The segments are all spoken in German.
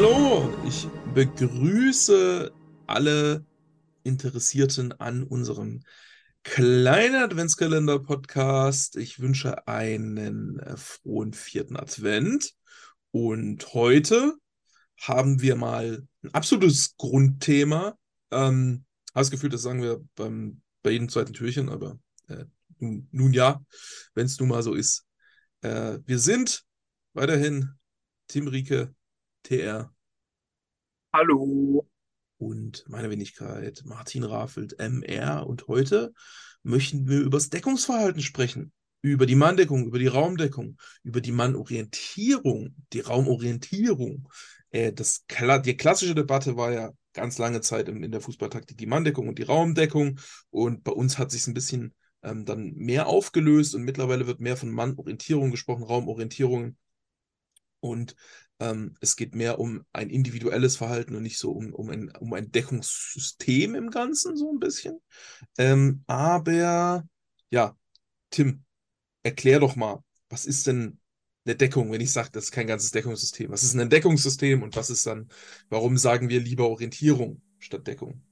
Hallo, ich begrüße alle Interessierten an unserem kleinen Adventskalender-Podcast. Ich wünsche einen äh, frohen vierten Advent. Und heute haben wir mal ein absolutes Grundthema. Ähm, habe das Gefühl, das sagen wir beim, bei jedem zweiten Türchen, aber äh, nun, nun ja, wenn es nun mal so ist. Äh, wir sind weiterhin Tim Rieke, TR. Hallo. Und meine Wenigkeit, Martin Raffelt, MR. Und heute möchten wir über das Deckungsverhalten sprechen. Über die Manndeckung, über die Raumdeckung, über die Mannorientierung, die Raumorientierung. Äh, das, die klassische Debatte war ja ganz lange Zeit in, in der Fußballtaktik die Manndeckung und die Raumdeckung. Und bei uns hat sich ein bisschen ähm, dann mehr aufgelöst und mittlerweile wird mehr von Mannorientierung gesprochen, Raumorientierung. Und ähm, es geht mehr um ein individuelles Verhalten und nicht so um, um, ein, um ein Deckungssystem im Ganzen, so ein bisschen. Ähm, aber ja, Tim, erklär doch mal, was ist denn eine Deckung, wenn ich sage, das ist kein ganzes Deckungssystem? Was ist ein Deckungssystem und was ist dann, warum sagen wir lieber Orientierung statt Deckung?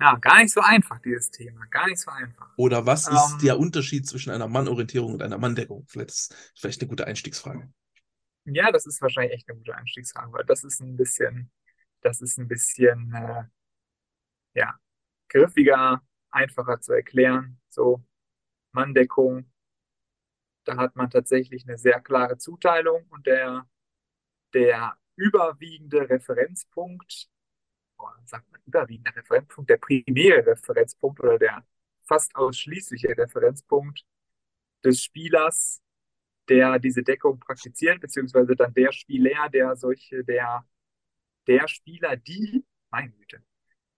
Ja, gar nicht so einfach, dieses Thema. Gar nicht so einfach. Oder was um, ist ähm. der Unterschied zwischen einer Mannorientierung und einer Manndeckung? Vielleicht ist vielleicht eine gute Einstiegsfrage. Ja, das ist wahrscheinlich echt eine gute Einstiegsfrage, weil das ist ein bisschen, das ist ein bisschen, äh, ja, griffiger, einfacher zu erklären. So, Manndeckung, da hat man tatsächlich eine sehr klare Zuteilung und der, der überwiegende Referenzpunkt sagt man, überwiegender Referenzpunkt, der primäre Referenzpunkt oder der fast ausschließliche Referenzpunkt des Spielers, der diese Deckung praktiziert, beziehungsweise dann der Spieler, der solche, der, der Spieler, die, meine Güte,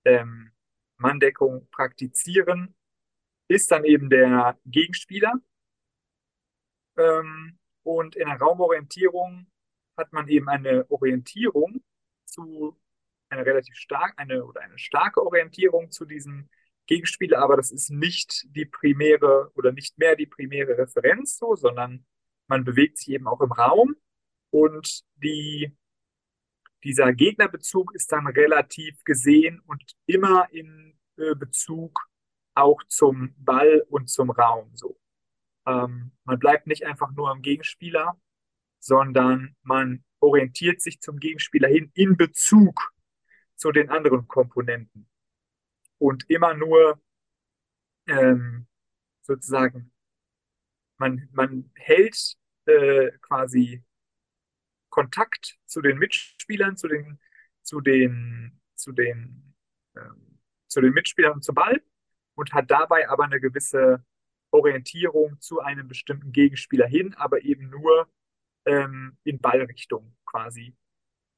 ähm, Manndeckung praktizieren, ist dann eben der Gegenspieler. Ähm, und in der Raumorientierung hat man eben eine Orientierung zu eine relativ stark, eine oder eine starke Orientierung zu diesem Gegenspieler, aber das ist nicht die primäre oder nicht mehr die primäre Referenz so, sondern man bewegt sich eben auch im Raum und die, dieser Gegnerbezug ist dann relativ gesehen und immer in äh, Bezug auch zum Ball und zum Raum so. Ähm, man bleibt nicht einfach nur am Gegenspieler, sondern man orientiert sich zum Gegenspieler hin in Bezug zu den anderen Komponenten. Und immer nur ähm, sozusagen, man, man hält äh, quasi Kontakt zu den Mitspielern, zu den, zu den, zu den, ähm, zu den Mitspielern und zum Ball und hat dabei aber eine gewisse Orientierung zu einem bestimmten Gegenspieler hin, aber eben nur ähm, in Ballrichtung quasi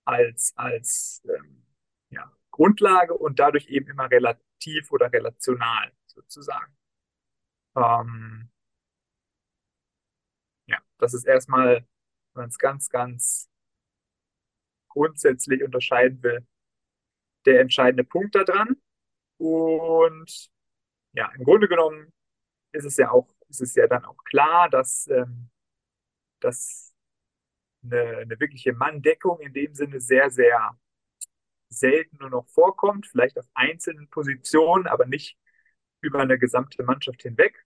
als, als ähm, ja, Grundlage und dadurch eben immer relativ oder relational sozusagen. Ähm, ja, das ist erstmal, wenn man es ganz, ganz grundsätzlich unterscheiden will, der entscheidende Punkt daran. Und ja, im Grunde genommen ist es ja auch, ist es ja dann auch klar, dass, ähm, dass eine, eine wirkliche Manndeckung in dem Sinne sehr, sehr selten nur noch vorkommt, vielleicht auf einzelnen Positionen, aber nicht über eine gesamte Mannschaft hinweg.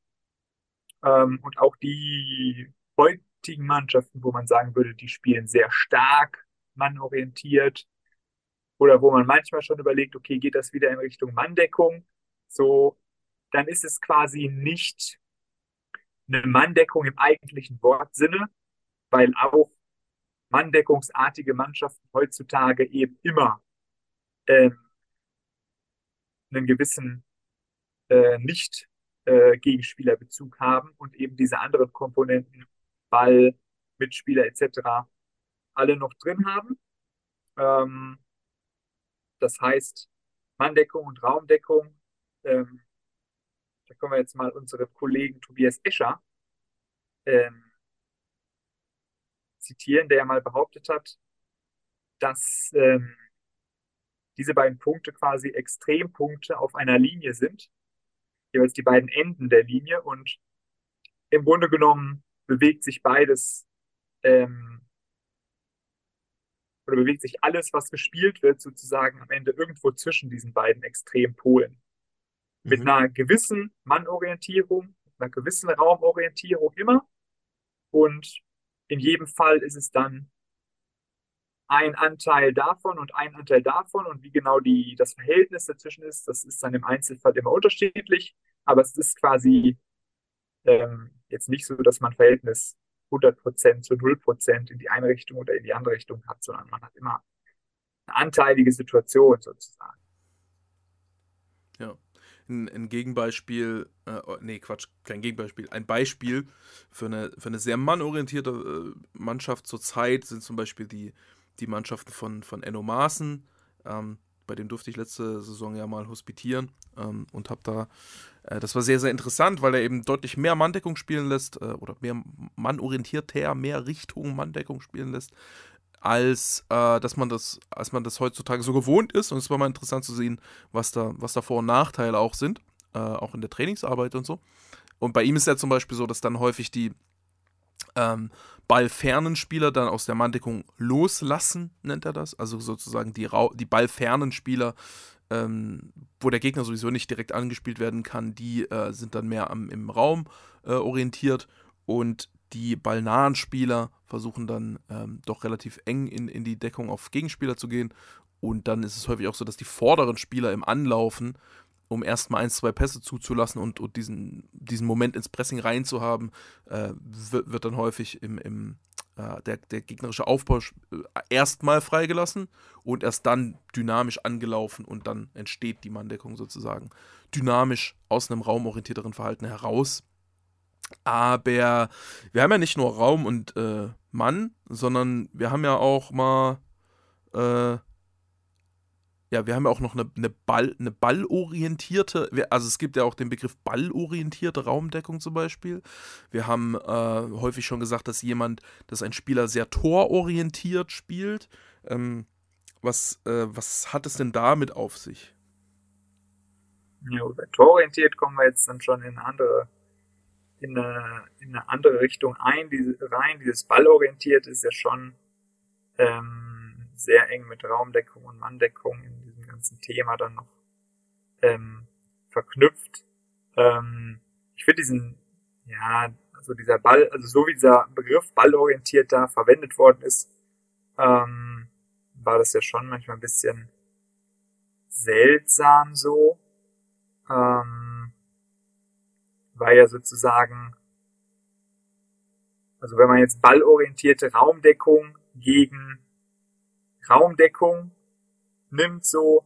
Ähm, und auch die heutigen Mannschaften, wo man sagen würde, die spielen sehr stark mannorientiert oder wo man manchmal schon überlegt, okay, geht das wieder in Richtung Manndeckung, so, dann ist es quasi nicht eine Manndeckung im eigentlichen Wortsinne, weil auch manndeckungsartige Mannschaften heutzutage eben immer äh, einen gewissen äh, Nicht-Gegenspielerbezug äh, haben und eben diese anderen Komponenten, Ball, Mitspieler etc. alle noch drin haben. Ähm, das heißt, Manndeckung und Raumdeckung, ähm, da können wir jetzt mal unseren Kollegen Tobias Escher ähm, zitieren, der ja mal behauptet hat, dass ähm, diese beiden Punkte quasi Extrempunkte auf einer Linie sind, jeweils die beiden Enden der Linie und im Grunde genommen bewegt sich beides ähm, oder bewegt sich alles, was gespielt wird, sozusagen am Ende irgendwo zwischen diesen beiden Extrempolen. Mhm. Mit einer gewissen Mannorientierung, einer gewissen Raumorientierung immer. Und in jedem Fall ist es dann ein Anteil davon und ein Anteil davon und wie genau die, das Verhältnis dazwischen ist, das ist dann im Einzelfall immer unterschiedlich, aber es ist quasi ähm, jetzt nicht so, dass man Verhältnis 100% zu 0% in die eine Richtung oder in die andere Richtung hat, sondern man hat immer eine anteilige Situation sozusagen. Ja. Ein, ein Gegenbeispiel, äh, oh, nee, Quatsch, kein Gegenbeispiel, ein Beispiel für eine, für eine sehr mannorientierte äh, Mannschaft zurzeit sind zum Beispiel die die Mannschaften von, von Enno Maaßen. Ähm, bei dem durfte ich letzte Saison ja mal hospitieren ähm, und habe da, äh, das war sehr, sehr interessant, weil er eben deutlich mehr Manndeckung spielen lässt äh, oder mehr mannorientierter, mehr Richtung Manndeckung spielen lässt, als äh, dass man das, als man das heutzutage so gewohnt ist. Und es war mal interessant zu sehen, was da, was da Vor- und Nachteile auch sind, äh, auch in der Trainingsarbeit und so. Und bei ihm ist ja zum Beispiel so, dass dann häufig die ähm, ballfernen Spieler dann aus der Manndeckung loslassen, nennt er das. Also sozusagen die, die ballfernen Spieler, ähm, wo der Gegner sowieso nicht direkt angespielt werden kann, die äh, sind dann mehr am, im Raum äh, orientiert und die ballnahen Spieler versuchen dann ähm, doch relativ eng in, in die Deckung auf Gegenspieler zu gehen. Und dann ist es häufig auch so, dass die vorderen Spieler im Anlaufen um erstmal ein, zwei Pässe zuzulassen und, und diesen, diesen Moment ins Pressing reinzuhaben, äh, wird, wird, dann häufig im, im äh, der, der gegnerische Aufbau äh, erstmal freigelassen und erst dann dynamisch angelaufen und dann entsteht die Manndeckung sozusagen dynamisch aus einem raumorientierteren Verhalten heraus. Aber wir haben ja nicht nur Raum und äh, Mann, sondern wir haben ja auch mal äh, ja, wir haben ja auch noch eine, eine, Ball, eine ballorientierte, also es gibt ja auch den Begriff ballorientierte Raumdeckung zum Beispiel. Wir haben äh, häufig schon gesagt, dass jemand, dass ein Spieler sehr tororientiert spielt. Ähm, was, äh, was hat es denn damit auf sich? Ja, bei tororientiert kommen wir jetzt dann schon in eine andere, in eine, in eine andere Richtung ein, diese, rein. Dieses ballorientiert ist ja schon ähm, sehr eng mit Raumdeckung und Manndeckung in ganzen Thema dann noch ähm, verknüpft. Ähm, ich finde diesen, ja, also dieser Ball, also so wie dieser Begriff ballorientiert da verwendet worden ist, ähm, war das ja schon manchmal ein bisschen seltsam so, ähm, weil ja sozusagen, also wenn man jetzt ballorientierte Raumdeckung gegen Raumdeckung nimmt, so,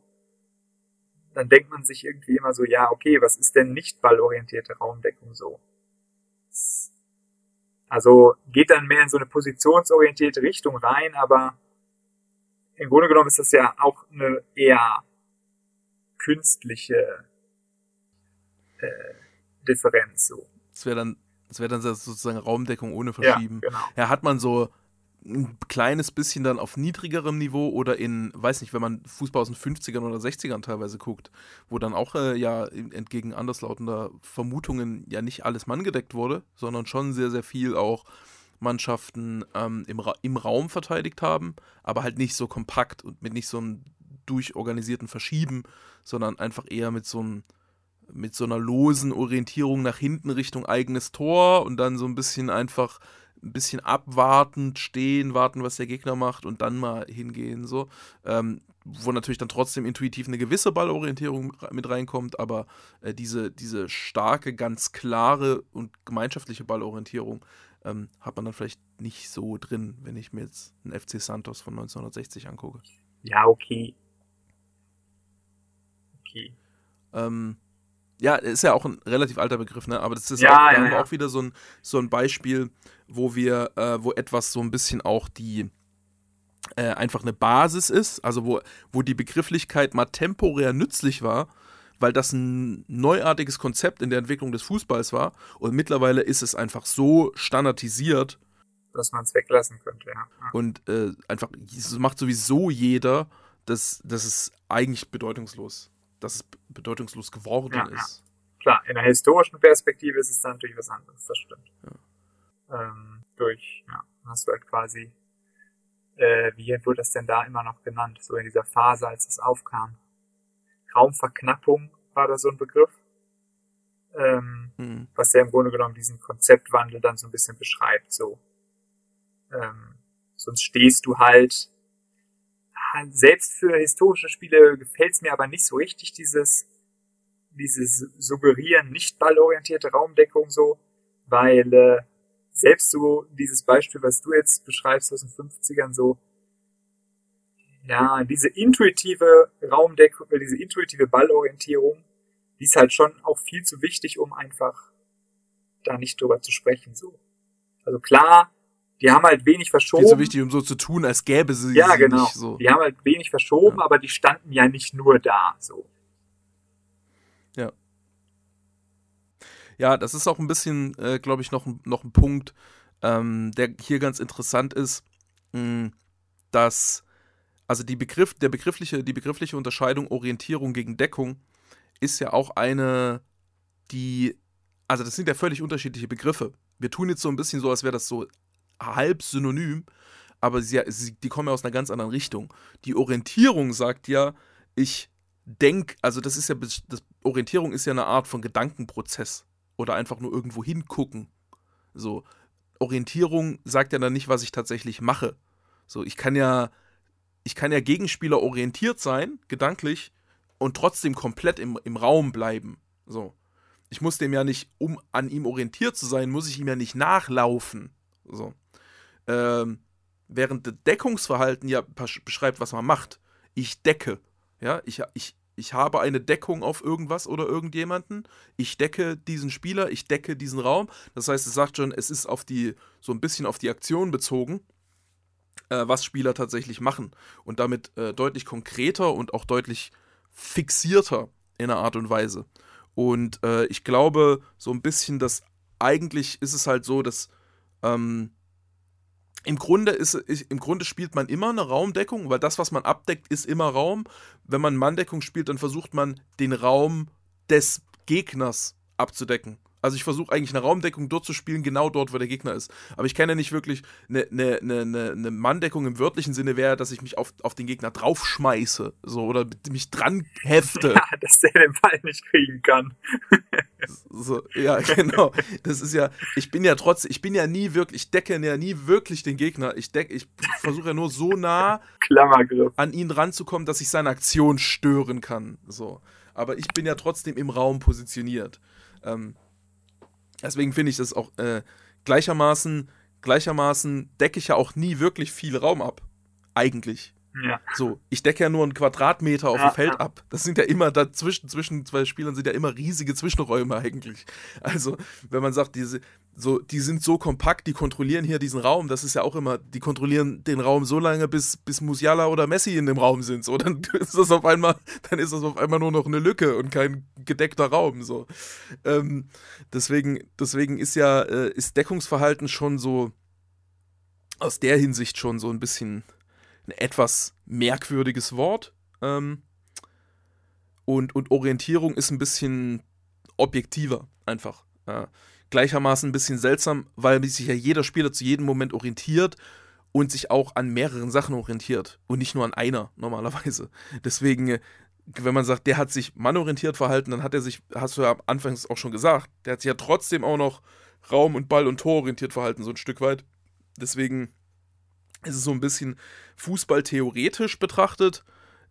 dann denkt man sich irgendwie immer so, ja, okay, was ist denn nicht ballorientierte Raumdeckung so? Also geht dann mehr in so eine positionsorientierte Richtung rein, aber im Grunde genommen ist das ja auch eine eher künstliche äh, Differenz so. Das wäre dann, das wäre dann sozusagen Raumdeckung ohne Verschieben. Ja, genau. ja, hat man so ein kleines bisschen dann auf niedrigerem Niveau oder in, weiß nicht, wenn man Fußball aus den 50ern oder 60ern teilweise guckt, wo dann auch äh, ja entgegen anderslautender Vermutungen ja nicht alles manngedeckt wurde, sondern schon sehr, sehr viel auch Mannschaften ähm, im, Ra im Raum verteidigt haben, aber halt nicht so kompakt und mit nicht so einem durchorganisierten Verschieben, sondern einfach eher mit so einem mit so einer losen Orientierung nach hinten Richtung eigenes Tor und dann so ein bisschen einfach ein bisschen abwartend stehen, warten, was der Gegner macht und dann mal hingehen, so. Ähm, wo natürlich dann trotzdem intuitiv eine gewisse Ballorientierung mit reinkommt, aber äh, diese, diese starke, ganz klare und gemeinschaftliche Ballorientierung ähm, hat man dann vielleicht nicht so drin, wenn ich mir jetzt einen FC Santos von 1960 angucke. Ja, okay. Okay. Ähm, ja, ist ja auch ein relativ alter Begriff, ne? Aber das ist ja, auch, ja, ja. auch wieder so ein, so ein Beispiel, wo wir, äh, wo etwas so ein bisschen auch die äh, einfach eine Basis ist, also wo, wo die Begrifflichkeit mal temporär nützlich war, weil das ein neuartiges Konzept in der Entwicklung des Fußballs war und mittlerweile ist es einfach so standardisiert, dass man es weglassen könnte, ja. Und äh, einfach, es macht sowieso jeder, dass das ist eigentlich bedeutungslos dass es bedeutungslos geworden ja, ist. Ja. Klar, in der historischen Perspektive ist es dann natürlich was anderes, das stimmt. Ja. Ähm, durch, ja, hast du halt quasi äh, wie wurde das denn da immer noch genannt, so in dieser Phase, als es aufkam? Raumverknappung war da so ein Begriff, ähm, mhm. was ja im Grunde genommen diesen Konzeptwandel dann so ein bisschen beschreibt, so. Ähm, sonst stehst du halt, selbst für historische Spiele gefällt es mir aber nicht so richtig, dieses, dieses Suggerieren, nicht ballorientierte Raumdeckung so, weil äh, selbst so dieses Beispiel, was du jetzt beschreibst aus den 50ern, so, ja, diese intuitive Raumdeckung, äh, diese intuitive Ballorientierung, die ist halt schon auch viel zu wichtig, um einfach da nicht drüber zu sprechen, so. Also klar, die haben halt wenig verschoben. Viel zu wichtig, um so zu tun, als gäbe sie ja, sie genau. nicht so. Die haben halt wenig verschoben, ja. aber die standen ja nicht nur da, so. Ja. Ja, das ist auch ein bisschen, äh, glaube ich, noch, noch ein Punkt, ähm, der hier ganz interessant ist, mh, hm, dass also die Begriff, der begriffliche, die begriffliche Unterscheidung Orientierung gegen Deckung ist ja auch eine, die, also das sind ja völlig unterschiedliche Begriffe. Wir tun jetzt so ein bisschen so, als wäre das so halb synonym, aber sie, sie, die kommen ja aus einer ganz anderen Richtung. Die Orientierung sagt ja, ich denke, also das ist ja, das, Orientierung ist ja eine Art von Gedankenprozess oder einfach nur irgendwo hingucken. So, Orientierung sagt ja dann nicht, was ich tatsächlich mache. So, ich kann ja, ich kann ja Gegenspieler orientiert sein, gedanklich, und trotzdem komplett im, im Raum bleiben. So. Ich muss dem ja nicht, um an ihm orientiert zu sein, muss ich ihm ja nicht nachlaufen. So. Ähm, während das Deckungsverhalten ja beschreibt, was man macht. Ich decke. Ja, ich, ich, ich habe eine Deckung auf irgendwas oder irgendjemanden. Ich decke diesen Spieler, ich decke diesen Raum. Das heißt, es sagt schon, es ist auf die, so ein bisschen auf die Aktion bezogen, äh, was Spieler tatsächlich machen. Und damit äh, deutlich konkreter und auch deutlich fixierter in einer Art und Weise. Und äh, ich glaube, so ein bisschen, dass eigentlich ist es halt so, dass ähm, im Grunde, ist, Im Grunde spielt man immer eine Raumdeckung, weil das, was man abdeckt, ist immer Raum. Wenn man Manndeckung spielt, dann versucht man den Raum des Gegners abzudecken. Also ich versuche eigentlich eine Raumdeckung dort zu spielen, genau dort, wo der Gegner ist. Aber ich kenne nicht wirklich eine, eine, eine, eine Manndeckung im wörtlichen Sinne wäre, dass ich mich auf, auf den Gegner draufschmeiße. So, oder mich dran hefte. Ja, dass der den Ball nicht kriegen kann. so, ja, genau. Das ist ja, ich bin ja trotzdem, ich bin ja nie wirklich, ich decke ja nie wirklich den Gegner. Ich decke, ich versuche ja nur so nah an ihn ranzukommen, dass ich seine Aktion stören kann. So. Aber ich bin ja trotzdem im Raum positioniert. Ähm, Deswegen finde ich das auch äh, gleichermaßen, gleichermaßen decke ich ja auch nie wirklich viel Raum ab. Eigentlich. Ja. So, ich decke ja nur einen Quadratmeter auf ja, dem Feld ja. ab. Das sind ja immer dazwischen, zwischen zwei Spielern sind ja immer riesige Zwischenräume eigentlich. Also, wenn man sagt, diese, so, die sind so kompakt, die kontrollieren hier diesen Raum, das ist ja auch immer, die kontrollieren den Raum so lange, bis, bis Musiala oder Messi in dem Raum sind. So, dann ist das auf einmal, dann ist das auf einmal nur noch eine Lücke und kein gedeckter Raum. So. Ähm, deswegen, deswegen ist ja, äh, ist Deckungsverhalten schon so aus der Hinsicht schon so ein bisschen ein etwas merkwürdiges Wort. Ähm, und, und Orientierung ist ein bisschen objektiver, einfach. Äh, gleichermaßen ein bisschen seltsam, weil sich ja jeder Spieler zu jedem Moment orientiert und sich auch an mehreren Sachen orientiert und nicht nur an einer normalerweise. Deswegen, äh, wenn man sagt, der hat sich mannorientiert verhalten, dann hat er sich, hast du ja anfangs auch schon gesagt, der hat sich ja trotzdem auch noch Raum- und Ball- und Tororientiert verhalten, so ein Stück weit. Deswegen ist es so ein bisschen Fußball theoretisch betrachtet,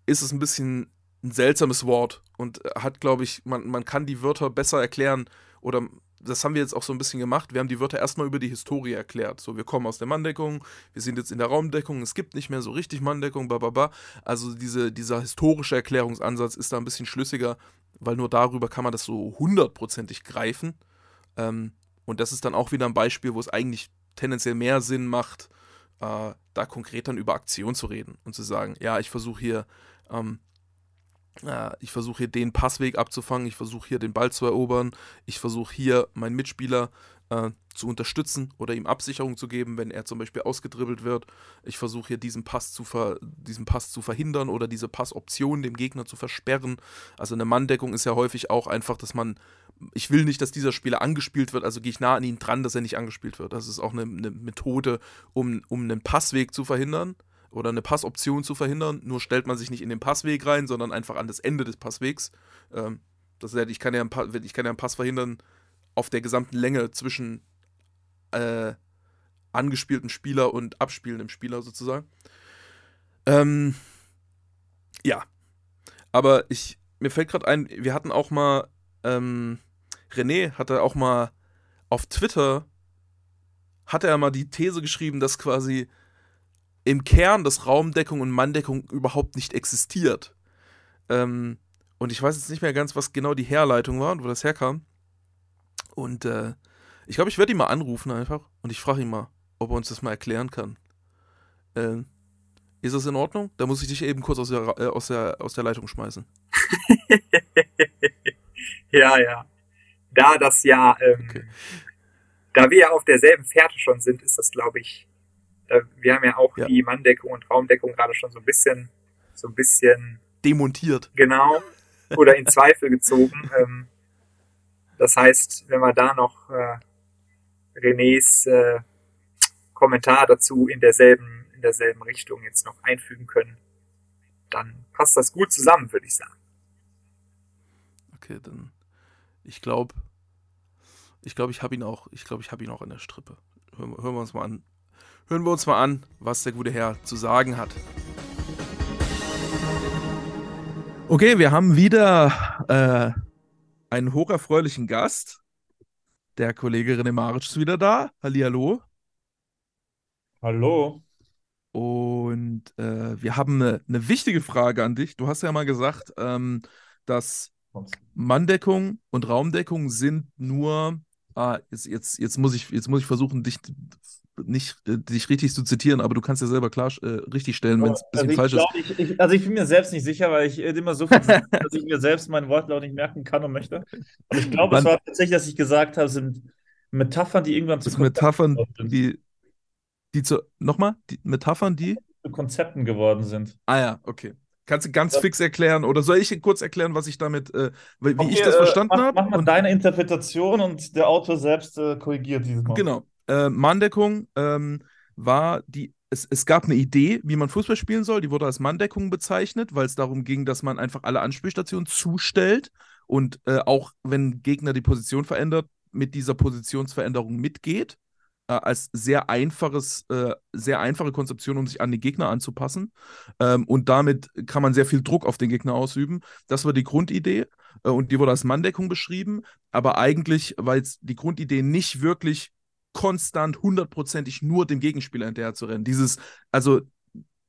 ist es ein bisschen ein seltsames Wort und hat, glaube ich, man, man kann die Wörter besser erklären oder das haben wir jetzt auch so ein bisschen gemacht. Wir haben die Wörter erstmal über die Historie erklärt. So, wir kommen aus der Manndeckung, wir sind jetzt in der Raumdeckung, es gibt nicht mehr so richtig Manndeckung, bababa. Also diese, dieser historische Erklärungsansatz ist da ein bisschen schlüssiger, weil nur darüber kann man das so hundertprozentig greifen. Ähm, und das ist dann auch wieder ein Beispiel, wo es eigentlich tendenziell mehr Sinn macht, äh, da konkret dann über Aktion zu reden und zu sagen, ja, ich versuche hier, ähm, äh, ich versuche hier den Passweg abzufangen, ich versuche hier den Ball zu erobern, ich versuche hier meinen Mitspieler äh, zu unterstützen oder ihm Absicherung zu geben, wenn er zum Beispiel ausgedribbelt wird. Ich versuche hier diesen Pass, zu diesen Pass zu verhindern oder diese Passoption dem Gegner zu versperren. Also eine Manndeckung ist ja häufig auch einfach, dass man ich will nicht, dass dieser Spieler angespielt wird, also gehe ich nah an ihn dran, dass er nicht angespielt wird. Das ist auch eine, eine Methode, um, um einen Passweg zu verhindern. oder eine Passoption zu verhindern. Nur stellt man sich nicht in den Passweg rein, sondern einfach an das Ende des Passwegs. Ähm, das heißt, ich kann, ja einen, ich kann ja einen Pass verhindern auf der gesamten Länge zwischen äh, angespielten Spieler und abspielendem Spieler sozusagen. Ähm, ja. Aber ich, mir fällt gerade ein, wir hatten auch mal, ähm, René hatte auch mal auf Twitter, hat er mal die These geschrieben, dass quasi im Kern das Raumdeckung und Manndeckung überhaupt nicht existiert. Ähm, und ich weiß jetzt nicht mehr ganz, was genau die Herleitung war und wo das herkam. Und äh, ich glaube, ich werde ihn mal anrufen einfach und ich frage ihn mal, ob er uns das mal erklären kann. Äh, ist das in Ordnung? Da muss ich dich eben kurz aus der, äh, aus der, aus der Leitung schmeißen. ja, ja. Da das ja, ähm, okay. da wir ja auf derselben Fährte schon sind, ist das, glaube ich, äh, wir haben ja auch ja. die Manndeckung und Raumdeckung gerade schon so ein bisschen, so ein bisschen demontiert. Genau. Oder in Zweifel gezogen. Ähm, das heißt, wenn wir da noch äh, Renés äh, Kommentar dazu in derselben, in derselben Richtung jetzt noch einfügen können, dann passt das gut zusammen, würde ich sagen. Okay, dann ich glaube, ich glaube, ich habe ihn auch, ich glaube, ich habe ihn auch in der Strippe. Hören, hören wir uns mal an, hören wir uns mal an, was der gute Herr zu sagen hat. Okay, wir haben wieder äh, einen hocherfreulichen Gast. Der Kollege René Maric ist wieder da. Hallihallo. Hallo. Und äh, wir haben eine, eine, wichtige Frage an dich. Du hast ja mal gesagt, ähm, dass Manndeckung und Raumdeckung sind nur. Ah, jetzt, jetzt, jetzt, muss ich, jetzt muss ich versuchen, dich nicht äh, dich richtig zu zitieren, aber du kannst ja selber klar äh, richtig stellen, wenn es ein bisschen also falsch glaub, ist. Ich, ich, also ich bin mir selbst nicht sicher, weil ich äh, immer so viel, dass ich mir selbst meinen Wortlaut nicht merken kann und möchte. Aber ich glaube, es war tatsächlich, dass ich gesagt habe, sind Metaphern, die irgendwann zu Metaphern, die, die zu nochmal, die Metaphern, die zu Konzepten geworden sind. Ah ja, okay. Kannst du ganz ja. fix erklären oder soll ich kurz erklären, was ich damit, äh, wie okay, ich das verstanden äh, habe? Mach mal und, deine Interpretation und der Autor selbst äh, korrigiert dieses Mal. Genau äh, Manndeckung ähm, war die. Es, es gab eine Idee, wie man Fußball spielen soll, die wurde als Manndeckung bezeichnet, weil es darum ging, dass man einfach alle Anspielstationen zustellt und äh, auch wenn Gegner die Position verändert, mit dieser Positionsveränderung mitgeht äh, als sehr einfaches, äh, sehr einfache Konzeption, um sich an den Gegner anzupassen. Ähm, und damit kann man sehr viel Druck auf den Gegner ausüben. Das war die Grundidee äh, und die wurde als Manndeckung beschrieben. Aber eigentlich, weil die Grundidee nicht wirklich konstant hundertprozentig nur dem Gegenspieler hinterher zu rennen. Dieses, also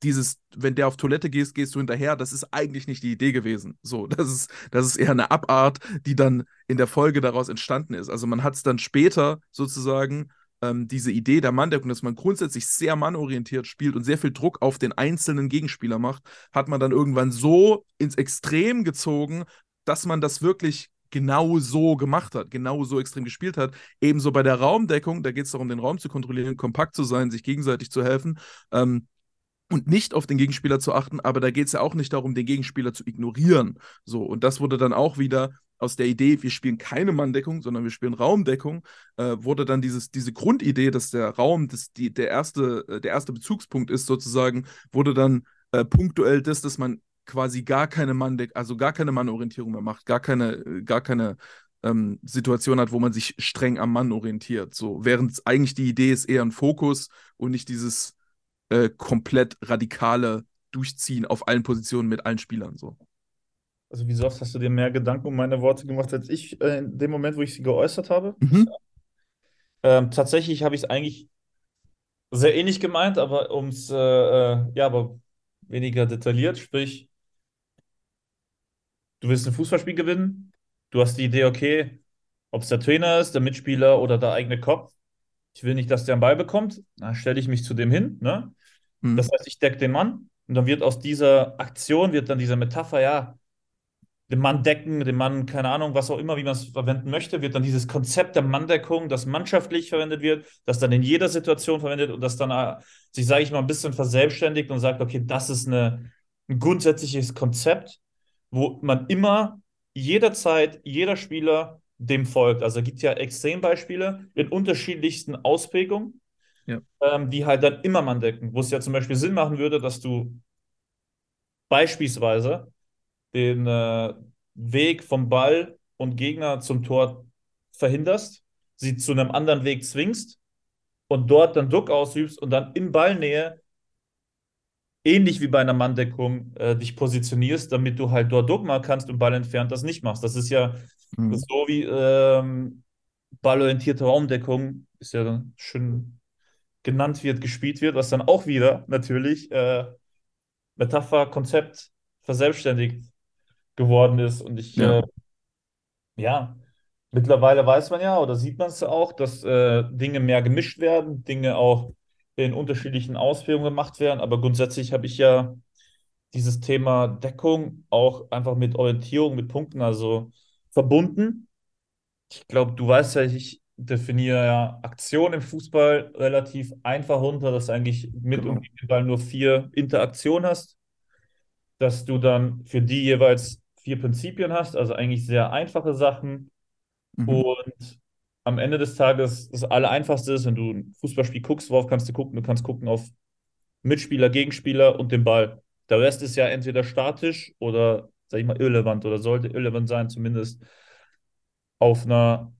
dieses, wenn der auf Toilette gehst, gehst du hinterher, das ist eigentlich nicht die Idee gewesen. So, das ist, das ist eher eine Abart, die dann in der Folge daraus entstanden ist. Also man hat es dann später sozusagen ähm, diese Idee der Manndeckung, dass man grundsätzlich sehr mannorientiert spielt und sehr viel Druck auf den einzelnen Gegenspieler macht, hat man dann irgendwann so ins Extrem gezogen, dass man das wirklich genau so gemacht hat, genau so extrem gespielt hat. Ebenso bei der Raumdeckung, da geht es darum, den Raum zu kontrollieren, kompakt zu sein, sich gegenseitig zu helfen. Ähm, und nicht auf den Gegenspieler zu achten, aber da geht es ja auch nicht darum, den Gegenspieler zu ignorieren. So, und das wurde dann auch wieder aus der Idee, wir spielen keine Manndeckung, sondern wir spielen Raumdeckung, äh, wurde dann dieses, diese Grundidee, dass der Raum das, die, der, erste, äh, der erste Bezugspunkt ist, sozusagen, wurde dann äh, punktuell das, dass man quasi gar keine Mann, also gar keine Mannorientierung mehr macht, gar keine, gar keine ähm, Situation hat, wo man sich streng am Mann orientiert. So, während eigentlich die Idee ist eher ein Fokus und nicht dieses äh, komplett radikale Durchziehen auf allen Positionen mit allen Spielern. So. Also wie oft hast du dir mehr Gedanken um meine Worte gemacht, als ich äh, in dem Moment, wo ich sie geäußert habe? Mhm. Ähm, tatsächlich habe ich es eigentlich sehr ähnlich gemeint, aber ums äh, äh, ja, aber weniger detailliert. Sprich, du willst ein Fußballspiel gewinnen, du hast die Idee, okay, ob es der Trainer ist, der Mitspieler oder der eigene Kopf. Ich will nicht, dass der einen Ball bekommt, dann stelle ich mich zu dem hin. Ne? Mhm. Das heißt, ich decke den Mann und dann wird aus dieser Aktion, wird dann diese Metapher, ja, den Mann decken, den Mann, keine Ahnung, was auch immer, wie man es verwenden möchte, wird dann dieses Konzept der Manndeckung, das mannschaftlich verwendet wird, das dann in jeder Situation verwendet und das dann äh, sich, sage ich mal, ein bisschen verselbstständigt und sagt, okay, das ist eine, ein grundsätzliches Konzept, wo man immer jederzeit, jeder Spieler dem folgt. Also es gibt ja Extrembeispiele in unterschiedlichsten Ausprägungen. Ja. ähm, die halt dann immer Mann decken, wo es ja zum Beispiel Sinn machen würde, dass du beispielsweise den äh, Weg vom Ball und Gegner zum Tor verhinderst, sie zu einem anderen Weg zwingst und dort dann Druck ausübst und dann in Ballnähe ähnlich wie bei einer Manndeckung äh, dich positionierst, damit du halt dort machen kannst und Ball entfernt das nicht machst. Das ist ja Mhm. so wie ähm, ballorientierte Raumdeckung, ist ja dann schön genannt wird, gespielt wird, was dann auch wieder natürlich äh, Metapher, Konzept verselbstständigt geworden ist. Und ich, Ja. äh, ja, mittlerweile weiß man ja oder sieht man es auch, dass äh, Dinge mehr gemischt werden, Dinge auch in unterschiedlichen Ausprägungen gemacht werden. Aber grundsätzlich habe ich ja dieses Thema Deckung auch einfach mit Orientierung, mit Punkten, also verbunden. Ich glaube, du weißt ja, ich definiere ja Aktion im Fußball relativ einfach runter, dass du eigentlich mit Genau. und gegen Ball nur vier Interaktionen hast, dass du dann für die jeweils vier Prinzipien hast, also eigentlich sehr einfache Sachen. Mhm. Und am Ende des Tages das Allereinfachste ist, wenn du ein Fußballspiel guckst, worauf kannst du gucken? Du kannst gucken auf Mitspieler, Gegenspieler und den Ball. Der Rest ist ja entweder statisch oder, sag ich mal, irrelevant oder sollte irrelevant sein, zumindest auf einer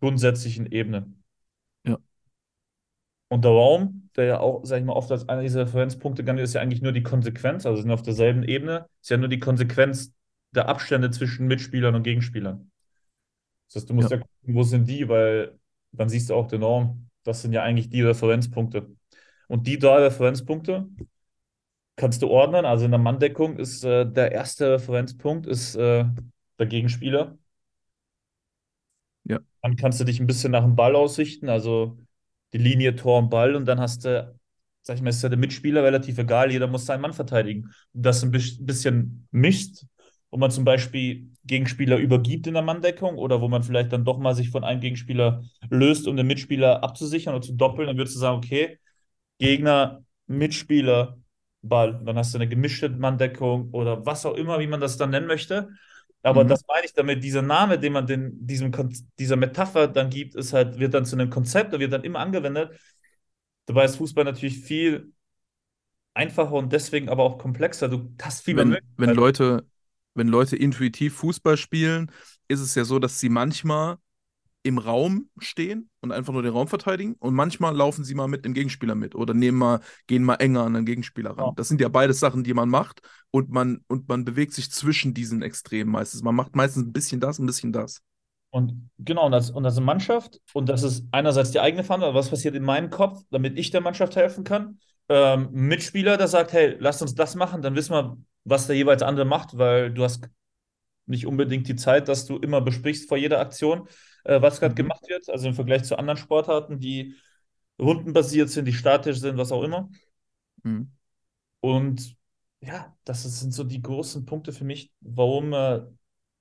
grundsätzlichen Ebene. Ja. Und der Raum, der ja auch, sag ich mal, oft als einer dieser Referenzpunkte genannt ist ja eigentlich nur die Konsequenz, also sind auf derselben Ebene, ist ja nur die Konsequenz der Abstände zwischen Mitspielern und Gegenspielern. Das heißt, du musst ja, Ja. gucken, wo sind die, weil dann siehst du auch den Raum. Das sind ja eigentlich die Referenzpunkte. Und die drei Referenzpunkte kannst du ordnen. Also in der Manndeckung ist äh, der erste Referenzpunkt ist äh, der Gegenspieler. Ja. Dann kannst du dich ein bisschen nach dem Ball ausrichten, also die Linie, Tor und Ball. Und dann hast du, sag ich mal, ist ja der Mitspieler relativ egal, jeder muss seinen Mann verteidigen. Und das ein bis- bisschen mischt, wo man zum Beispiel Gegenspieler übergibt in der Manndeckung oder wo man vielleicht dann doch mal sich von einem Gegenspieler löst, um den Mitspieler abzusichern oder zu doppeln, dann würdest du sagen, okay, Gegner, Mitspieler, Ball. Und dann hast du eine gemischte Manndeckung oder was auch immer, wie man das dann nennen möchte. Aber Mhm. das meine ich damit, dieser Name, den man den, diesem, Kon- dieser Metapher dann gibt, ist halt, wird dann zu einem Konzept und wird dann immer angewendet. Dabei ist Fußball natürlich viel einfacher und deswegen aber auch komplexer. Du hast viel mehr Wenn, wenn Möglichkeiten. Leute, wenn Leute intuitiv Fußball spielen, ist es ja so, dass sie manchmal im Raum stehen und einfach nur den Raum verteidigen und manchmal laufen sie mal mit dem Gegenspieler mit oder nehmen mal, gehen mal enger an den Gegenspieler ran. Ja. Das sind ja beides Sachen, die man macht und man, und man bewegt sich zwischen diesen Extremen meistens. Man macht meistens ein bisschen das, ein bisschen das. Und genau, und das, und das ist eine Mannschaft und das ist einerseits die eigene Verantwortung, was passiert in meinem Kopf, damit ich der Mannschaft helfen kann. Ähm, Mitspieler, der sagt, hey, lass uns das machen, dann wissen wir, was der jeweils andere macht, weil du hast nicht unbedingt die Zeit, dass du immer besprichst vor jeder Aktion, äh, was gerade Mhm. gemacht wird. Also im Vergleich zu anderen Sportarten, die rundenbasiert sind, die statisch sind, was auch immer. Mhm. Und ja, das sind so die großen Punkte für mich, warum äh,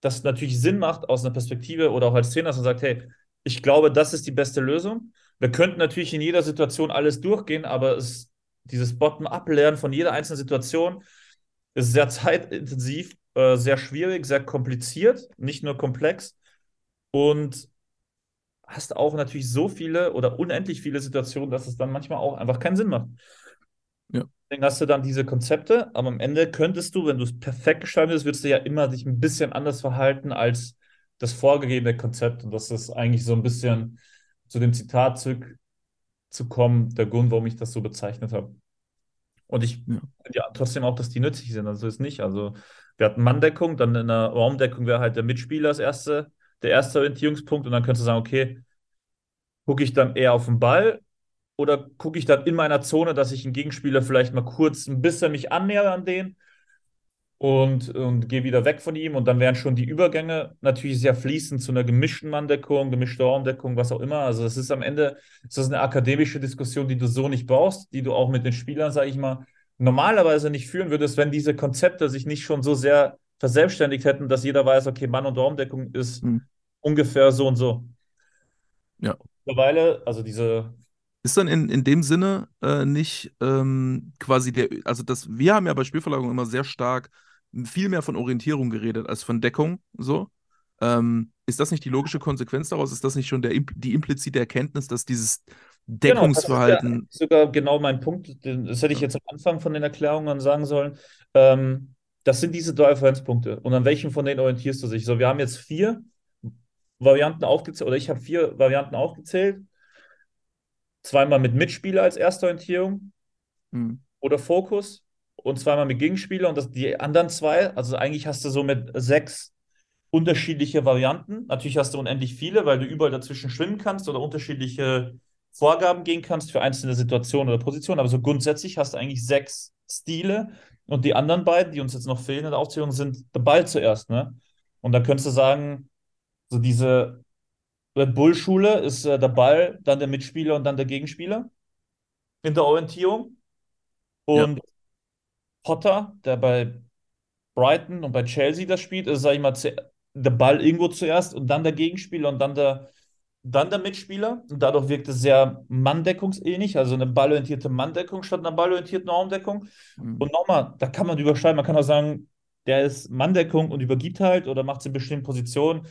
das natürlich Sinn macht aus einer Perspektive oder auch als Trainer, dass man sagt, hey, ich glaube, das ist die beste Lösung. Wir könnten natürlich in jeder Situation alles durchgehen, aber es, dieses Bottom-up-Lernen von jeder einzelnen Situation ist sehr zeitintensiv, äh, sehr schwierig, sehr kompliziert, nicht nur komplex. Und hast auch natürlich so viele oder unendlich viele Situationen, dass es dann manchmal auch einfach keinen Sinn macht. Ja. Deswegen hast du dann diese Konzepte, aber am Ende könntest du, wenn du es perfekt gestalten würdest, würdest du ja immer dich ein bisschen anders verhalten als das vorgegebene Konzept. Und das ist eigentlich so ein bisschen zu dem Zitat zurückzukommen, der Grund, warum ich das so bezeichnet habe. Und ich Ja. finde ja trotzdem auch, dass die nützlich sind. Also ist nicht. Also wir hatten Manndeckung, dann in der Raumdeckung wäre halt der Mitspieler das erste, der erste Orientierungspunkt. Und dann könntest du sagen, okay, gucke ich dann eher auf den Ball oder gucke ich dann in meiner Zone, dass ich einen Gegenspieler vielleicht mal kurz ein bisschen mich annähere an den und, und gehe wieder weg von ihm. Und dann wären schon die Übergänge natürlich sehr fließend zu einer gemischten Manndeckung, gemischte Raumdeckung, was auch immer. Also es ist am Ende ist das eine akademische Diskussion, die du so nicht brauchst, die du auch mit den Spielern, sage ich mal, normalerweise nicht führen würdest, wenn diese Konzepte sich nicht schon so sehr verselbstständigt hätten, dass jeder weiß, okay, Mann- und Raumdeckung ist Mhm. ungefähr so und so. Ja. Mittlerweile, also diese Ist dann in, in dem Sinne äh, nicht ähm, quasi der, also das, wir haben ja bei Spielverlagerung immer sehr stark viel mehr von Orientierung geredet als von Deckung, so. Ähm, ist das nicht die logische Konsequenz daraus? Ist das nicht schon der, die implizite Erkenntnis, dass dieses, Deckungsverhalten. Genau, das ist sogar genau mein Punkt. Das hätte ich jetzt am Anfang von den Erklärungen sagen sollen. Ähm, das sind diese drei Referenzpunkte. Und an welchen von denen orientierst du dich? So, wir haben jetzt vier Varianten aufgezählt, oder ich habe vier Varianten aufgezählt. Zweimal mit Mitspieler als erste Orientierung hm. oder Fokus und zweimal mit Gegenspieler und das, die anderen zwei, also eigentlich hast du so mit sechs unterschiedliche Varianten. Natürlich hast du unendlich viele, weil du überall dazwischen schwimmen kannst oder unterschiedliche Vorgaben gehen kannst für einzelne Situationen oder Positionen. Aber so grundsätzlich hast du eigentlich sechs Stile und die anderen beiden, die uns jetzt noch fehlen in der Aufzählung, sind der Ball zuerst. Ne? Und da könntest du sagen, so diese Red Bull-Schule ist äh, der Ball, dann der Mitspieler und dann der Gegenspieler in der Orientierung. Und ja. Potter, der bei Brighton und bei Chelsea das spielt, ist, sag ich mal, der Ball irgendwo zuerst und dann der Gegenspieler und dann der, dann der Mitspieler. Und dadurch wirkt es sehr manndeckungsähnlich, also eine ballorientierte Manndeckung statt einer ballorientierten Raumdeckung. Mhm. Und nochmal, da kann man überschreiben, man kann auch sagen, der ist Manndeckung und übergibt halt oder macht es in bestimmten Positionen.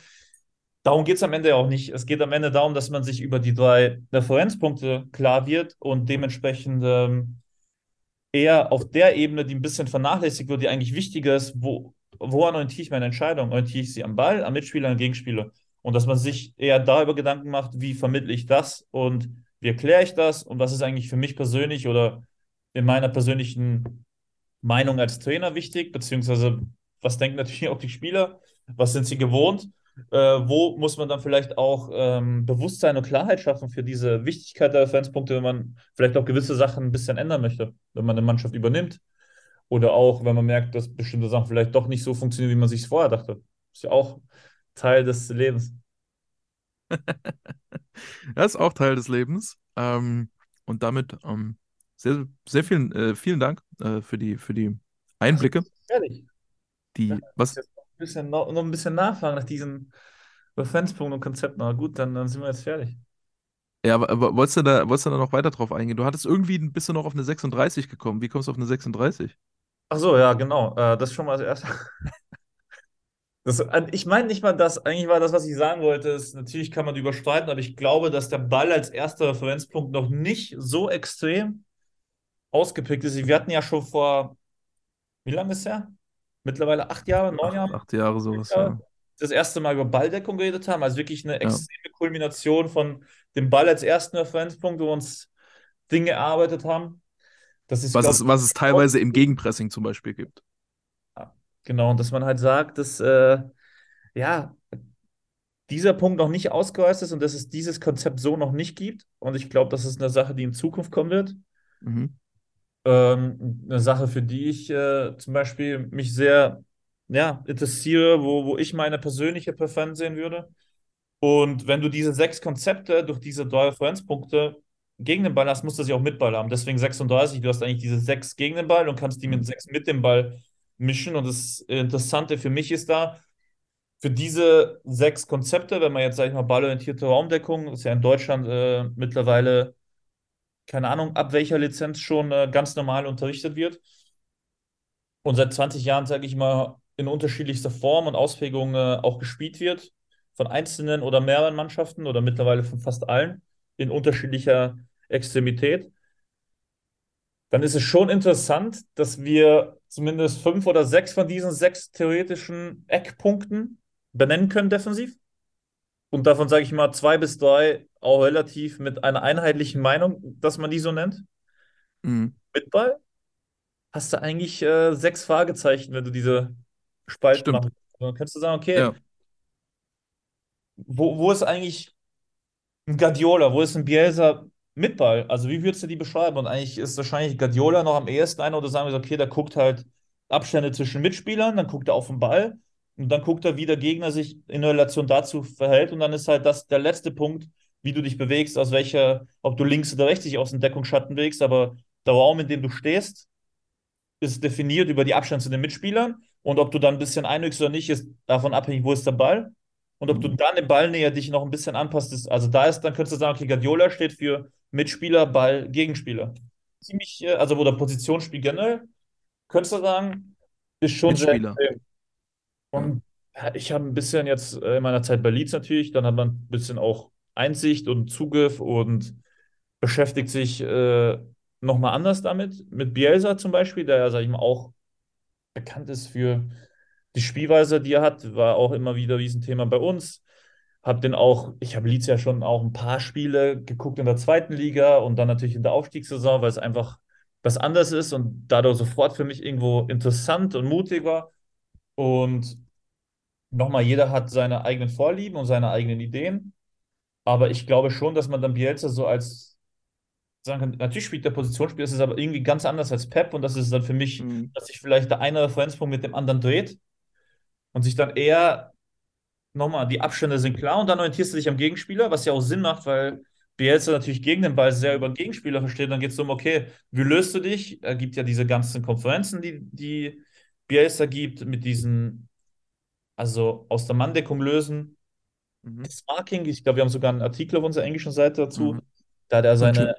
Darum geht es am Ende auch nicht. Es geht am Ende darum, dass man sich über die drei Referenzpunkte klar wird und dementsprechend ähm, eher auf der Ebene, die ein bisschen vernachlässigt wird, die eigentlich wichtiger ist, wo, woran orientiere ich meine Entscheidung? Orientiere ich sie am Ball, am Mitspieler, am Gegenspieler? Und dass man sich eher darüber Gedanken macht, wie vermittle ich das und wie erkläre ich das und was ist eigentlich für mich persönlich oder in meiner persönlichen Meinung als Trainer wichtig, beziehungsweise was denken natürlich auch die Spieler, was sind sie gewohnt, äh, wo muss man dann vielleicht auch ähm, Bewusstsein und Klarheit schaffen für diese Wichtigkeit der Referenzpunkte, wenn man vielleicht auch gewisse Sachen ein bisschen ändern möchte, wenn man eine Mannschaft übernimmt oder auch, wenn man merkt, dass bestimmte Sachen vielleicht doch nicht so funktionieren, wie man sich vorher dachte. Ist ja auch Teil des Lebens. das ist auch Teil des Lebens. Ähm, und damit ähm, sehr, sehr vielen, äh, vielen Dank äh, für, die, für die Einblicke. Ehrlich. Die, was? Ein bisschen, noch, noch ein bisschen nachfragen nach diesen Referenzpunkten und Konzepten. Aber gut, dann, dann sind wir jetzt fertig. Ja, aber, aber wolltest, du da, wolltest du da noch weiter drauf eingehen? Du hattest irgendwie, bist du noch auf eine 36 gekommen. Wie kommst du auf eine 36? Ach so, ja, genau. Äh, das schon mal als erstes. Das, ich meine nicht mal das, eigentlich war das, was ich sagen wollte, ist, natürlich kann man überstreiten, aber ich glaube, dass der Ball als erster Referenzpunkt noch nicht so extrem ausgepickt ist. Wir hatten ja schon vor, wie lange ist er? Mittlerweile acht Jahre, neun Jahre? Acht Jahre sowas, ja. Das erste Mal über Balldeckung geredet haben, also wirklich eine extreme ja. Kulmination von dem Ball als ersten Referenzpunkt, wo wir uns Dinge erarbeitet haben. Das ist, was, glaub, es, was es teilweise im Gegenpressing zum Beispiel gibt. Genau, und dass man halt sagt, dass äh, ja, dieser Punkt noch nicht ausgereizt ist und dass es dieses Konzept so noch nicht gibt. Und ich glaube, das ist eine Sache, die in Zukunft kommen wird. Mhm. Ähm, eine Sache, für die ich äh, zum Beispiel mich sehr ja, interessiere, wo, wo ich meine persönliche Präferenz sehen würde. Und wenn du diese sechs Konzepte durch diese drei Referenzpunkte gegen den Ball hast, musst du sie auch mit Ball haben. Deswegen 36, du hast eigentlich diese sechs gegen den Ball und kannst die mit mhm. sechs mit dem Ball mischen. Und das Interessante für mich ist da, für diese sechs Konzepte, wenn man jetzt, sag ich mal, ballorientierte Raumdeckung, ist ja in Deutschland äh, mittlerweile, keine Ahnung, ab welcher Lizenz schon äh, ganz normal unterrichtet wird. Und seit 20 Jahren, sage ich mal, in unterschiedlichster Form und Ausprägung äh, auch gespielt wird. Von einzelnen oder mehreren Mannschaften oder mittlerweile von fast allen in unterschiedlicher Extremität dann ist es schon interessant, dass wir zumindest fünf oder sechs von diesen sechs theoretischen Eckpunkten benennen können defensiv. Und davon sage ich mal zwei bis drei auch relativ mit einer einheitlichen Meinung, dass man die so nennt. Mhm. Mit Ball hast du eigentlich äh, sechs Fragezeichen, wenn du diese Spalten machst. Dann kannst du sagen, okay, ja. wo, wo ist eigentlich ein Guardiola, wo ist ein Bielsa mit Ball, also wie würdest du die beschreiben? Und eigentlich ist wahrscheinlich Guardiola noch am ehesten einer, oder sagen wir so, okay, der guckt halt Abstände zwischen Mitspielern, dann guckt er auf den Ball und dann guckt er, wie der Gegner sich in Relation dazu verhält und dann ist halt das der letzte Punkt, wie du dich bewegst, aus welcher, ob du links oder rechts dich aus dem Deckungsschatten bewegst, aber der Raum, in dem du stehst, ist definiert über die Abstände zu den Mitspielern und ob du dann ein bisschen einrückst oder nicht, ist davon abhängig, wo ist der Ball. Und ob du mhm. dann im Ballnäher dich noch ein bisschen anpasst, ist, also da ist, dann könntest du sagen, okay, Guardiola steht für Mitspieler, Ball, Gegenspieler. Ziemlich, äh, also wo der Positionsspiel generell, könntest du sagen, ist schon Mitspieler. sehr Und ich habe ein bisschen jetzt äh, in meiner Zeit bei Leeds natürlich, dann hat man ein bisschen auch Einsicht und Zugriff und beschäftigt sich äh, nochmal anders damit, mit Bielsa zum Beispiel, der ja, sag ich mal, auch bekannt ist für die Spielweise, die er hat, war auch immer wieder wie ein Thema bei uns. Hab den auch, ich habe Leeds ja schon auch ein paar Spiele geguckt in der zweiten Liga und dann natürlich in der Aufstiegssaison, weil es einfach was anderes ist und dadurch sofort für mich irgendwo interessant und mutig war. Und nochmal, jeder hat seine eigenen Vorlieben und seine eigenen Ideen. Aber ich glaube schon, dass man dann Bielsa so als sagen kann, natürlich spielt der Positionsspiel, das ist aber irgendwie ganz anders als Pep und das ist dann für mich, mhm. dass sich vielleicht der eine Referenzpunkt mit dem anderen dreht und sich dann eher nochmal, die Abstände sind klar und dann orientierst du dich am Gegenspieler, was ja auch Sinn macht, weil Bielsa natürlich gegen den Ball sehr über den Gegenspieler versteht. Dann geht es um, okay, wie löst du dich? Er gibt ja diese ganzen Konferenzen, die, die Bielsa gibt, mit diesen, also aus der Manndeckung lösen. Mhm. Das Marking, ich glaube, wir haben sogar einen Artikel auf unserer englischen Seite dazu. Mhm. Da hat er seine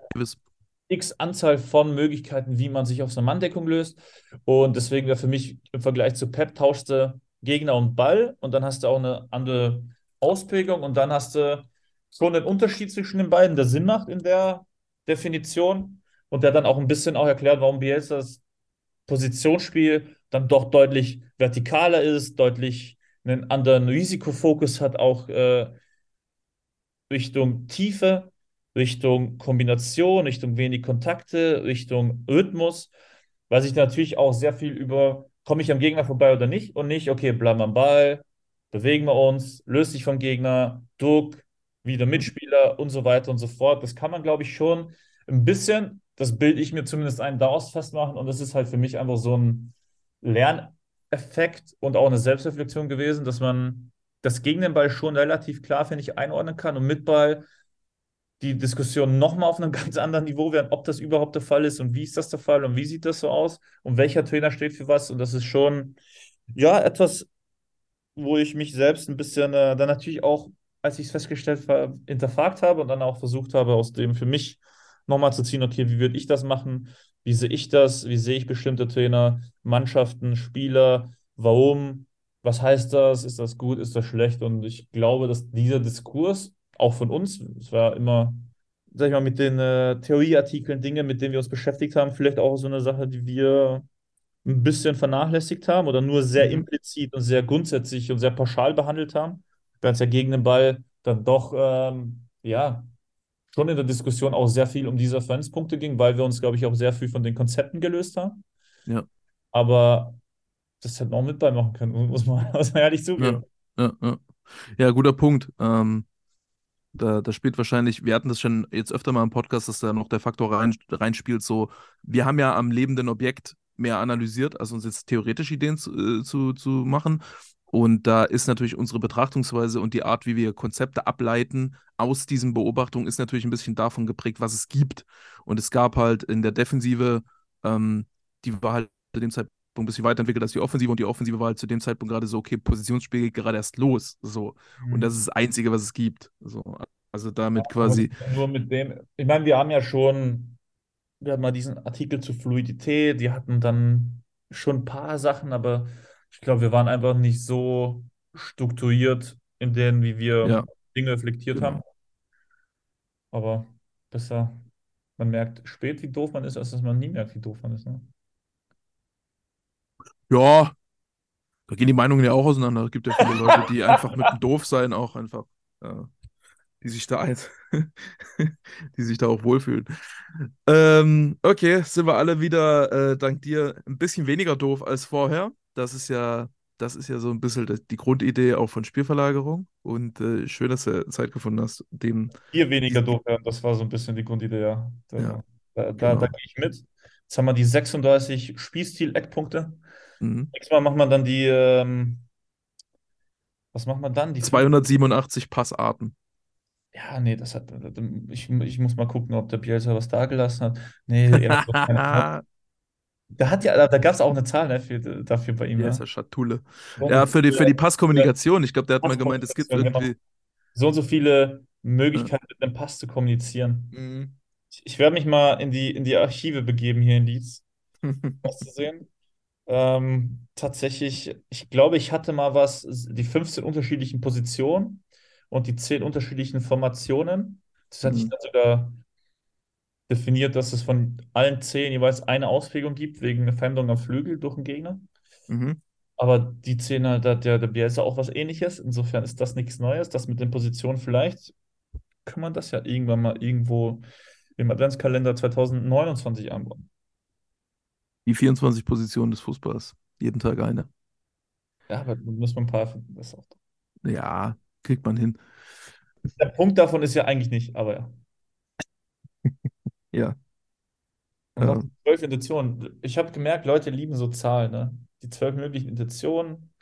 x Anzahl von Möglichkeiten, wie man sich aus einer Manndeckung löst. Und deswegen wäre für mich im Vergleich zu Pep tauschte Gegner und Ball und dann hast du auch eine andere Ausprägung und dann hast du schon einen Unterschied zwischen den beiden, der Sinn macht in der Definition und der dann auch ein bisschen auch erklärt, warum Bielsa das Positionsspiel dann doch deutlich vertikaler ist, deutlich einen anderen Risikofokus hat, auch äh, Richtung Tiefe, Richtung Kombination, Richtung wenig Kontakte, Richtung Rhythmus, weil sich natürlich auch sehr viel über komme ich am Gegner vorbei oder nicht und nicht, okay, bleiben am Ball, bewegen wir uns, löst sich vom Gegner, Druck, wieder Mitspieler und so weiter und so fort. Das kann man, glaube ich, schon ein bisschen, das bilde ich mir zumindest ein, daraus festmachen und das ist halt für mich einfach so ein Lerneffekt und auch eine Selbstreflexion gewesen, dass man das gegen den Ball schon relativ klar, finde ich, einordnen kann und mit Ball die Diskussion nochmal auf einem ganz anderen Niveau werden, ob das überhaupt der Fall ist und wie ist das der Fall und wie sieht das so aus und welcher Trainer steht für was. Und das ist schon, ja, etwas, wo ich mich selbst ein bisschen äh, dann natürlich auch, als ich es festgestellt habe, hinterfragt habe und dann auch versucht habe, aus dem für mich nochmal zu ziehen, okay, wie würde ich das machen? Wie sehe ich das? Wie sehe ich bestimmte Trainer, Mannschaften, Spieler? Warum? Was heißt das? Ist das gut? Ist das schlecht? Und ich glaube, dass dieser Diskurs auch von uns. Es war immer, sag ich mal, mit den äh, Theorieartikeln Dinge, mit denen wir uns beschäftigt haben, vielleicht auch so eine Sache, die wir ein bisschen vernachlässigt haben oder nur sehr mhm. implizit und sehr grundsätzlich und sehr pauschal behandelt haben, während es ja gegen den Ball dann doch, ähm, ja, schon in der Diskussion auch sehr viel um diese Referenzpunkte ging, weil wir uns, glaube ich, auch sehr viel von den Konzepten gelöst haben. Ja. Aber das hätten wir auch mit beimachen können, muss man, muss man ehrlich zugeben. Ja, ja, ja. ja guter Punkt. Ähm, da, da spielt wahrscheinlich, wir hatten das schon jetzt öfter mal im Podcast, dass da noch der Faktor rein, reinspielt, so, wir haben ja am lebenden Objekt mehr analysiert, als uns jetzt theoretisch Ideen zu, äh, zu, zu machen. Und da ist natürlich unsere Betrachtungsweise und die Art, wie wir Konzepte ableiten aus diesen Beobachtungen, ist natürlich ein bisschen davon geprägt, was es gibt. Und es gab halt in der Defensive, ähm, die war halt zu dem Zeitpunkt ein bisschen weiterentwickelt als die Offensive und die Offensive war halt zu dem Zeitpunkt gerade so, okay, Positionsspiel geht gerade erst los. So. Mhm. Und das ist das Einzige, was es gibt. So. Also damit ja, quasi. Nur mit dem, ich meine, wir haben ja schon, wir hatten mal diesen Artikel zu Fluidität, die hatten dann schon ein paar Sachen, aber ich glaube, wir waren einfach nicht so strukturiert in denen, wie wir ja. Dinge reflektiert genau. haben. Aber besser, man merkt spät, wie doof man ist, als dass man nie merkt, wie doof man ist. Ne? Ja, da gehen die Meinungen ja auch auseinander. Es gibt ja viele Leute, die einfach mit dem Doofsein auch einfach, ja, die sich da ein, die sich da auch wohlfühlen. Ähm, okay, sind wir alle wieder äh, dank dir ein bisschen weniger doof als vorher. Das ist ja, das ist ja so ein bisschen die Grundidee auch von Spielverlagerung. Und äh, schön, dass du Zeit gefunden hast, dem. Hier weniger werden, das war so ein bisschen die Grundidee, ja. Da, ja, da, da, genau. da gehe ich mit. Jetzt haben wir die 36 Spielstil-Eckpunkte. Mhm. Nächstes Mal macht man dann die, ähm, was macht man dann? Die 287 Passarten. Ja, nee, das hat, ich, ich muss mal gucken, ob der Bielsa was da gelassen hat. Nee, da hat ja, da gab es auch eine Zahl ne, für, dafür bei ihm. Ja, ist ja Schatulle. Ja, für die, für die Passkommunikation. Ich glaube, der hat mal gemeint, es gibt genau. irgendwie. So und so viele Möglichkeiten, ja. mit einem Pass zu kommunizieren. Mhm. Ich, ich werde mich mal in die, in die Archive begeben hier in Leeds, was zu sehen. Ähm, tatsächlich, ich glaube, ich hatte mal was, die 15 unterschiedlichen Positionen und die 10 unterschiedlichen Formationen. Das hatte mhm. ich dann sogar definiert, dass es von allen zehn jeweils eine Ausprägung gibt, wegen einer Veränderung am Flügel durch den Gegner. Mhm. Aber die zehn hat der, der Bielsa auch was ähnliches. Insofern ist das nichts Neues. Das mit den Positionen vielleicht kann man das ja irgendwann mal irgendwo im Adventskalender 2029 anbauen. Die 24 Positionen des Fußballs. Jeden Tag eine. Ja, aber da muss man ein paar finden. Das auch. Ja, kriegt man hin. Der Punkt davon ist ja eigentlich nicht, aber ja. Ja. Ähm. zwölf Intentionen. Ich habe gemerkt, Leute lieben so Zahlen, ne? Die zwölf möglichen Intentionen.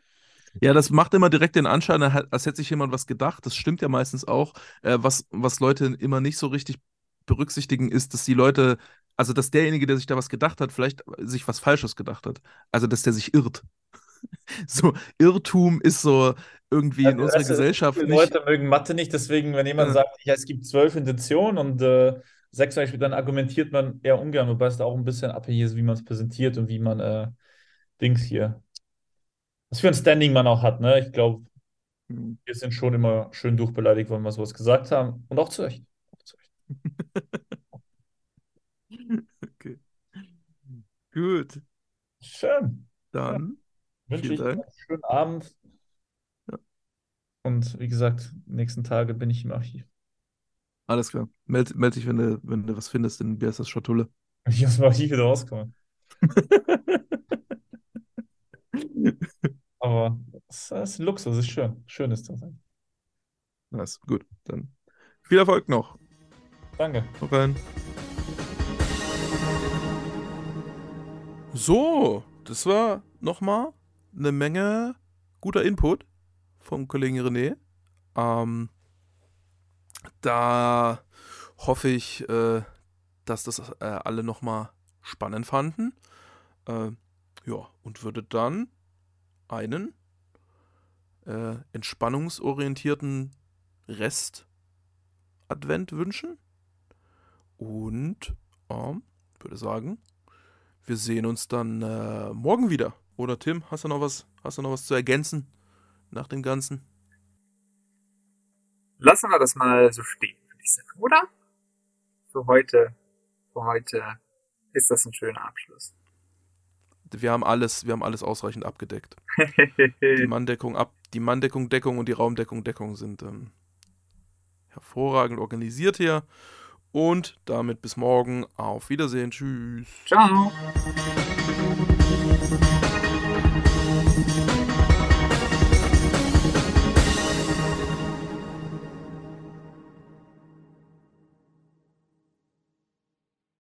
Ja, das macht immer direkt den Anschein, als hätte sich jemand was gedacht. Das stimmt ja meistens auch. Äh, was, was Leute immer nicht so richtig berücksichtigen, ist, dass die Leute, also dass derjenige, der sich da was gedacht hat, vielleicht sich was Falsches gedacht hat. Also, dass der sich irrt. So, Irrtum ist so irgendwie in unserer du, Gesellschaft viele nicht. Leute mögen Mathe nicht, deswegen, wenn jemand Ja. sagt, ja, es gibt zwölf Intentionen und äh, sechs Beispiel, dann argumentiert man eher ungern, wobei es da auch ein bisschen abhängig ist, wie man es präsentiert und wie man äh, Dings hier, was für ein Standing man auch hat, ne? Ich glaube, Hm. wir sind schon immer schön durchbeleidigt, wenn wir sowas gesagt haben und auch zu Recht. Auch zu Recht. Okay. Gut, Schön. dann Wünsche Vielen ich Dank. einen schönen Abend. Ja. Und wie gesagt, nächsten Tage bin ich im Archiv. Alles klar. Meld, meld dich, wenn du, wenn du was findest in Biasas Schatulle. Ich aus dem Archiv wieder rauskomme. Aber es ist Luxus, es ist schön. Schön ist das. Nice, gut. Dann viel Erfolg noch. Danke. Noch rein. So, das war nochmal eine Menge guter Input vom Kollegen René. Ähm, da hoffe ich, äh, dass das äh, alle nochmal spannend fanden. Äh, ja, und würde dann einen äh, entspannungsorientierten Rest Advent wünschen. Und ähm, würde sagen, wir sehen uns dann äh, morgen wieder. Oder Tim, hast du noch was, hast du noch was zu ergänzen nach dem Ganzen? Lassen wir das mal so stehen, würde ich sagen, oder? Für heute, für heute ist das ein schöner Abschluss. Wir haben alles, wir haben alles ausreichend abgedeckt. Die Manndeckung ab, die Manndeckung Deckung und die Raumdeckung Deckung sind ähm, hervorragend organisiert hier. Und damit bis morgen. Auf Wiedersehen. Tschüss. Ciao.